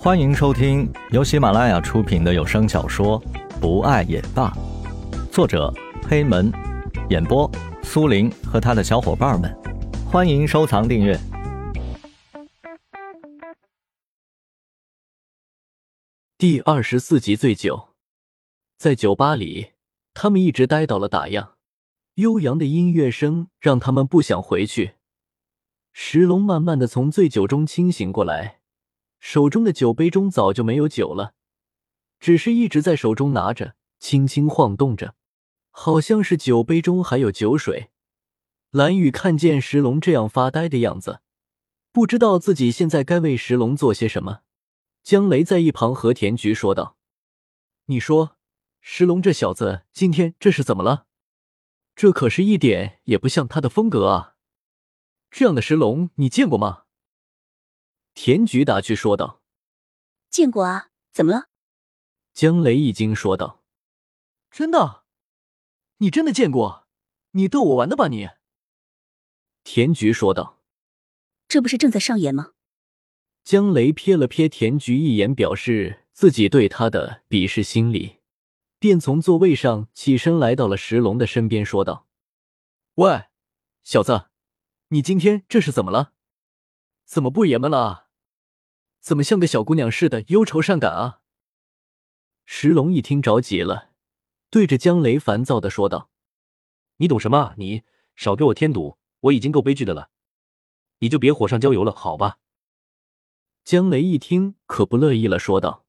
欢迎收听由喜马拉雅出品的有声小说《不爱也罢》，作者黑门，演播苏林和他的小伙伴们。欢迎收藏订阅。第二十四集醉酒，在酒吧里，他们一直待到了打烊。悠扬的音乐声让他们不想回去。石龙慢慢的从醉酒中清醒过来。手中的酒杯中早就没有酒了，只是一直在手中拿着，轻轻晃动着，好像是酒杯中还有酒水。蓝雨看见石龙这样发呆的样子，不知道自己现在该为石龙做些什么。江雷在一旁和田菊说道：“你说，石龙这小子今天这是怎么了？这可是一点也不像他的风格啊！这样的石龙你见过吗？”田菊打趣说道：“见过啊，怎么了？”江雷一惊说道：“真的？你真的见过？你逗我玩的吧你？”田菊说道：“这不是正在上演吗？”江雷瞥了瞥田菊一眼，表示自己对他的鄙视心理，便从座位上起身来到了石龙的身边，说道：“喂，小子，你今天这是怎么了？怎么不爷们了啊？”怎么像个小姑娘似的忧愁善感啊？石龙一听着急了，对着江雷烦躁的说道：“你懂什么？你少给我添堵！我已经够悲剧的了，你就别火上浇油了，好吧？”江雷一听可不乐意了，说道：“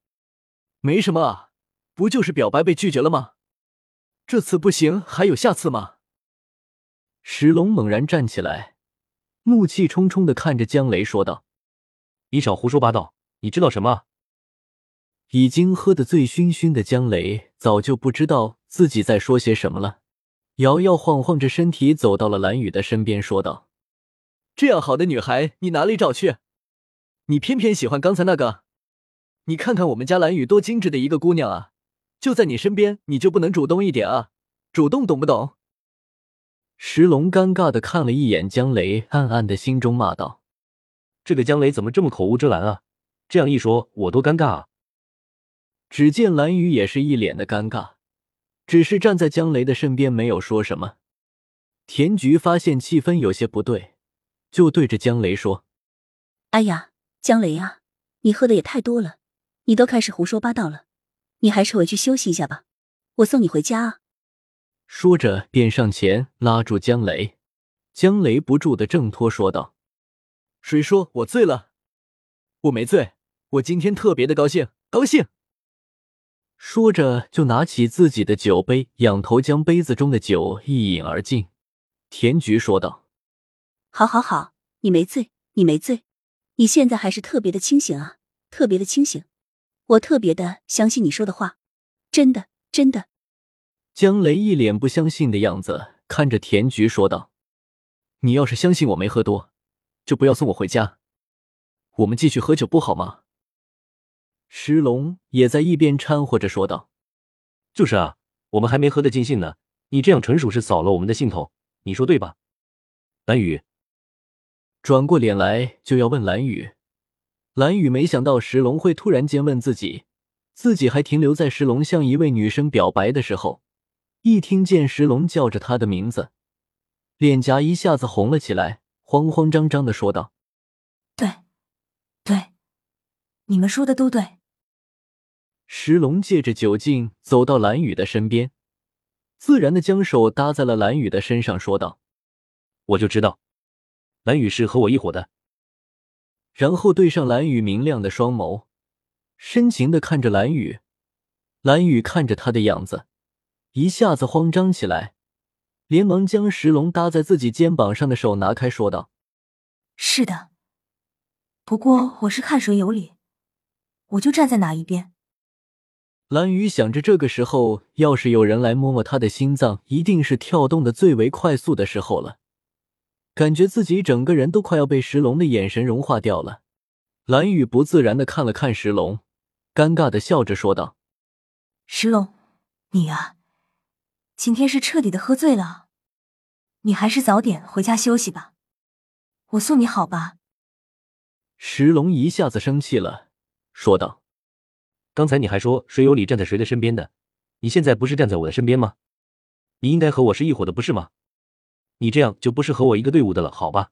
没什么啊，不就是表白被拒绝了吗？这次不行，还有下次吗？”石龙猛然站起来，怒气冲冲的看着江雷说道。你少胡说八道！你知道什么？已经喝得醉醺醺的江雷早就不知道自己在说些什么了，摇摇晃晃着身体走到了蓝雨的身边，说道：“这样好的女孩，你哪里找去？你偏偏喜欢刚才那个？你看看我们家蓝雨多精致的一个姑娘啊！就在你身边，你就不能主动一点啊？主动懂不懂？”石龙尴尬的看了一眼江雷，暗暗的心中骂道。这个江雷怎么这么口无遮拦啊？这样一说，我多尴尬啊！只见蓝雨也是一脸的尴尬，只是站在江雷的身边，没有说什么。田菊发现气氛有些不对，就对着江雷说：“哎呀，江雷啊，你喝的也太多了，你都开始胡说八道了，你还是回去休息一下吧，我送你回家啊。”说着便上前拉住江雷，江雷不住的挣脱，说道。谁说我醉了？我没醉，我今天特别的高兴，高兴。说着就拿起自己的酒杯，仰头将杯子中的酒一饮而尽。田菊说道：“好，好，好，你没醉，你没醉，你现在还是特别的清醒啊，特别的清醒。我特别的相信你说的话，真的，真的。”江雷一脸不相信的样子看着田菊说道：“你要是相信我没喝多。”就不要送我回家，我们继续喝酒不好吗？石龙也在一边掺和着说道：“就是啊，我们还没喝得尽兴呢，你这样纯属是扫了我们的兴头，你说对吧？”蓝雨转过脸来就要问蓝雨，蓝雨没想到石龙会突然间问自己，自己还停留在石龙向一位女生表白的时候，一听见石龙叫着他的名字，脸颊一下子红了起来。慌慌张张的说道：“对，对，你们说的都对。”石龙借着酒劲走到蓝雨的身边，自然的将手搭在了蓝雨的身上，说道：“我就知道，蓝雨是和我一伙的。”然后对上蓝雨明亮的双眸，深情的看着蓝雨。蓝雨看着他的样子，一下子慌张起来。连忙将石龙搭在自己肩膀上的手拿开，说道：“是的，不过我是看谁有理，我就站在哪一边。”蓝雨想着，这个时候要是有人来摸摸他的心脏，一定是跳动的最为快速的时候了。感觉自己整个人都快要被石龙的眼神融化掉了。蓝雨不自然的看了看石龙，尴尬的笑着说道：“石龙，你呀。”今天是彻底的喝醉了，你还是早点回家休息吧，我送你好吧。石龙一下子生气了，说道：“刚才你还说谁有理站在谁的身边的，你现在不是站在我的身边吗？你应该和我是一伙的，不是吗？你这样就不是和我一个队伍的了，好吧？”